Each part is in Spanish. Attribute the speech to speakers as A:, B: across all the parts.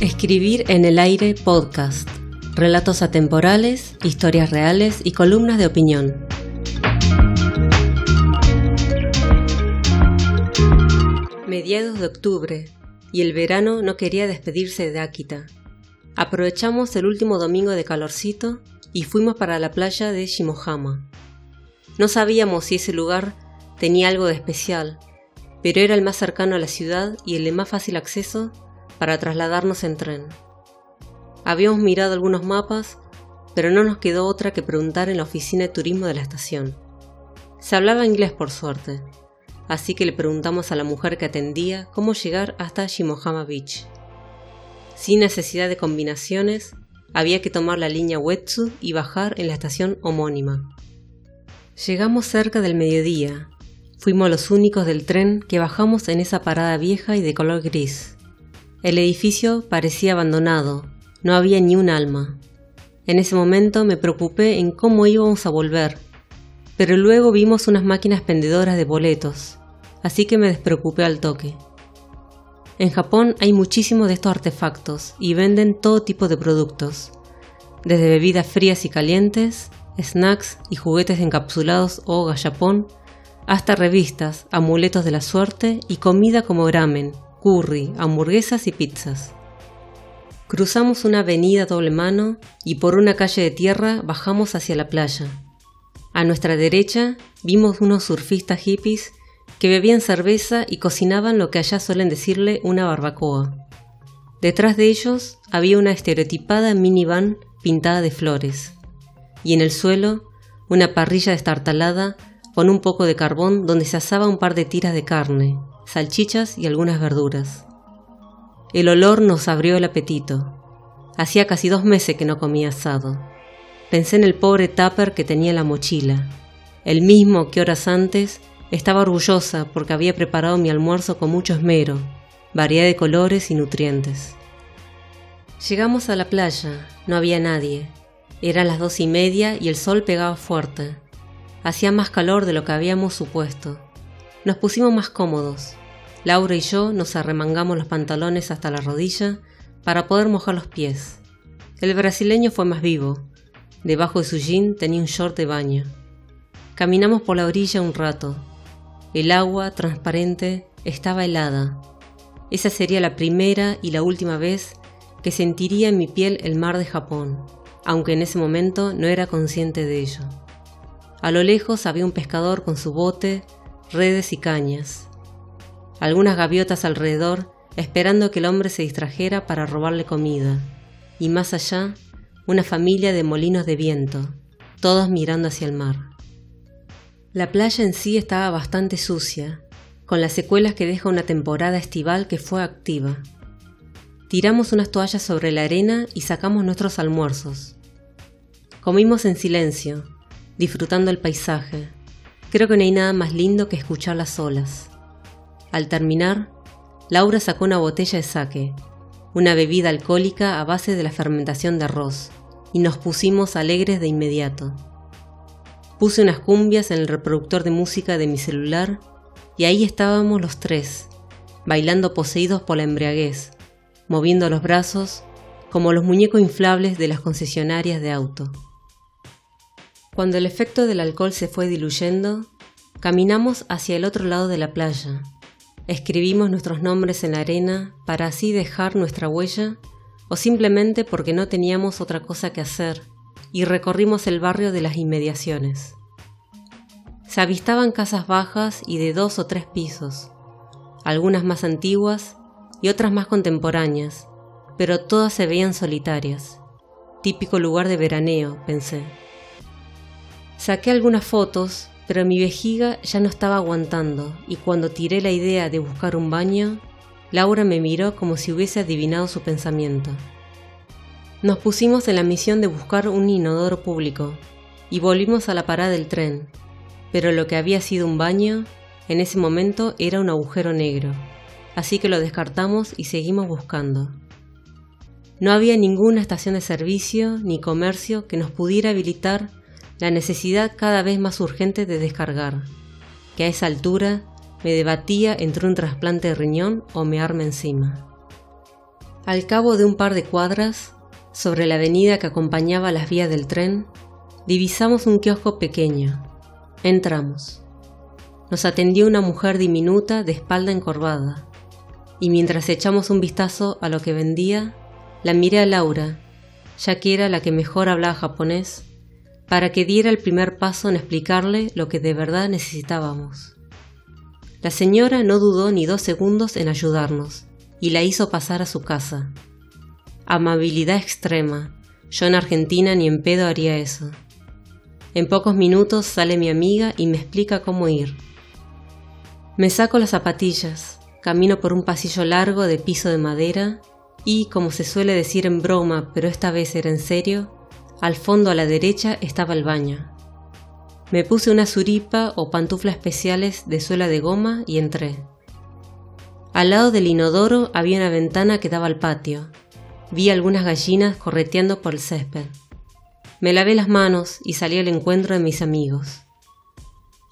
A: Escribir en el aire podcast. Relatos atemporales, historias reales y columnas de opinión. Mediados de octubre, y el verano no quería despedirse de Akita. Aprovechamos el último domingo de calorcito y fuimos para la playa de Shimohama. No sabíamos si ese lugar tenía algo de especial, pero era el más cercano a la ciudad y el de más fácil acceso para trasladarnos en tren. Habíamos mirado algunos mapas, pero no nos quedó otra que preguntar en la oficina de turismo de la estación. Se hablaba inglés por suerte, así que le preguntamos a la mujer que atendía cómo llegar hasta Shimohama Beach. Sin necesidad de combinaciones, había que tomar la línea Wetsu y bajar en la estación homónima. Llegamos cerca del mediodía. Fuimos los únicos del tren que bajamos en esa parada vieja y de color gris. El edificio parecía abandonado, no había ni un alma. En ese momento me preocupé en cómo íbamos a volver, pero luego vimos unas máquinas pendedoras de boletos, así que me despreocupé al toque. En Japón hay muchísimos de estos artefactos y venden todo tipo de productos, desde bebidas frías y calientes, snacks y juguetes encapsulados o gallapón, hasta revistas, amuletos de la suerte y comida como ramen, curry, hamburguesas y pizzas. Cruzamos una avenida doble mano y por una calle de tierra bajamos hacia la playa. A nuestra derecha vimos unos surfistas hippies que bebían cerveza y cocinaban lo que allá suelen decirle una barbacoa. Detrás de ellos había una estereotipada minivan pintada de flores, y en el suelo una parrilla destartalada con un poco de carbón donde se asaba un par de tiras de carne, salchichas y algunas verduras. El olor nos abrió el apetito. Hacía casi dos meses que no comía asado. Pensé en el pobre tupper que tenía en la mochila, el mismo que horas antes estaba orgullosa porque había preparado mi almuerzo con mucho esmero, variedad de colores y nutrientes. Llegamos a la playa, no había nadie. Eran las dos y media y el sol pegaba fuerte. Hacía más calor de lo que habíamos supuesto. Nos pusimos más cómodos. Laura y yo nos arremangamos los pantalones hasta la rodilla para poder mojar los pies. El brasileño fue más vivo. Debajo de su jean tenía un short de baño. Caminamos por la orilla un rato, el agua, transparente, estaba helada. Esa sería la primera y la última vez que sentiría en mi piel el mar de Japón, aunque en ese momento no era consciente de ello. A lo lejos había un pescador con su bote, redes y cañas. Algunas gaviotas alrededor esperando que el hombre se distrajera para robarle comida. Y más allá, una familia de molinos de viento, todos mirando hacia el mar. La playa en sí estaba bastante sucia, con las secuelas que deja una temporada estival que fue activa. Tiramos unas toallas sobre la arena y sacamos nuestros almuerzos. Comimos en silencio, disfrutando el paisaje. Creo que no hay nada más lindo que escuchar las olas. Al terminar, Laura sacó una botella de sake, una bebida alcohólica a base de la fermentación de arroz, y nos pusimos alegres de inmediato. Puse unas cumbias en el reproductor de música de mi celular y ahí estábamos los tres, bailando poseídos por la embriaguez, moviendo los brazos como los muñecos inflables de las concesionarias de auto. Cuando el efecto del alcohol se fue diluyendo, caminamos hacia el otro lado de la playa. Escribimos nuestros nombres en la arena para así dejar nuestra huella o simplemente porque no teníamos otra cosa que hacer y recorrimos el barrio de las inmediaciones. Se avistaban casas bajas y de dos o tres pisos, algunas más antiguas y otras más contemporáneas, pero todas se veían solitarias. Típico lugar de veraneo, pensé. Saqué algunas fotos, pero mi vejiga ya no estaba aguantando y cuando tiré la idea de buscar un baño, Laura me miró como si hubiese adivinado su pensamiento. Nos pusimos en la misión de buscar un inodoro público y volvimos a la parada del tren, pero lo que había sido un baño, en ese momento era un agujero negro, así que lo descartamos y seguimos buscando. No había ninguna estación de servicio ni comercio que nos pudiera habilitar la necesidad cada vez más urgente de descargar, que a esa altura me debatía entre un trasplante de riñón o mearme encima. Al cabo de un par de cuadras, sobre la avenida que acompañaba las vías del tren, divisamos un kiosco pequeño. Entramos. Nos atendió una mujer diminuta de espalda encorvada, y mientras echamos un vistazo a lo que vendía, la miré a Laura, ya que era la que mejor hablaba japonés, para que diera el primer paso en explicarle lo que de verdad necesitábamos. La señora no dudó ni dos segundos en ayudarnos y la hizo pasar a su casa. Amabilidad extrema. Yo en Argentina ni en pedo haría eso. En pocos minutos sale mi amiga y me explica cómo ir. Me saco las zapatillas, camino por un pasillo largo de piso de madera y, como se suele decir en broma, pero esta vez era en serio, al fondo a la derecha estaba el baño. Me puse una zuripa o pantufla especiales de suela de goma y entré. Al lado del inodoro había una ventana que daba al patio. Vi algunas gallinas correteando por el césped. Me lavé las manos y salí al encuentro de mis amigos.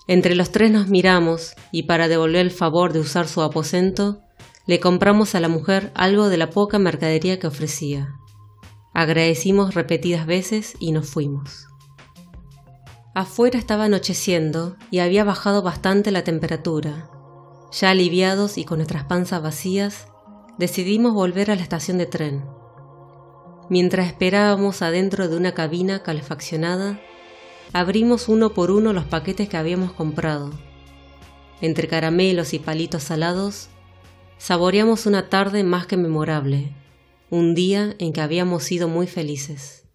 A: Entre los tres nos miramos y para devolver el favor de usar su aposento, le compramos a la mujer algo de la poca mercadería que ofrecía. Agradecimos repetidas veces y nos fuimos. Afuera estaba anocheciendo y había bajado bastante la temperatura. Ya aliviados y con nuestras panzas vacías, decidimos volver a la estación de tren. Mientras esperábamos adentro de una cabina calefaccionada, abrimos uno por uno los paquetes que habíamos comprado. Entre caramelos y palitos salados, saboreamos una tarde más que memorable, un día en que habíamos sido muy felices.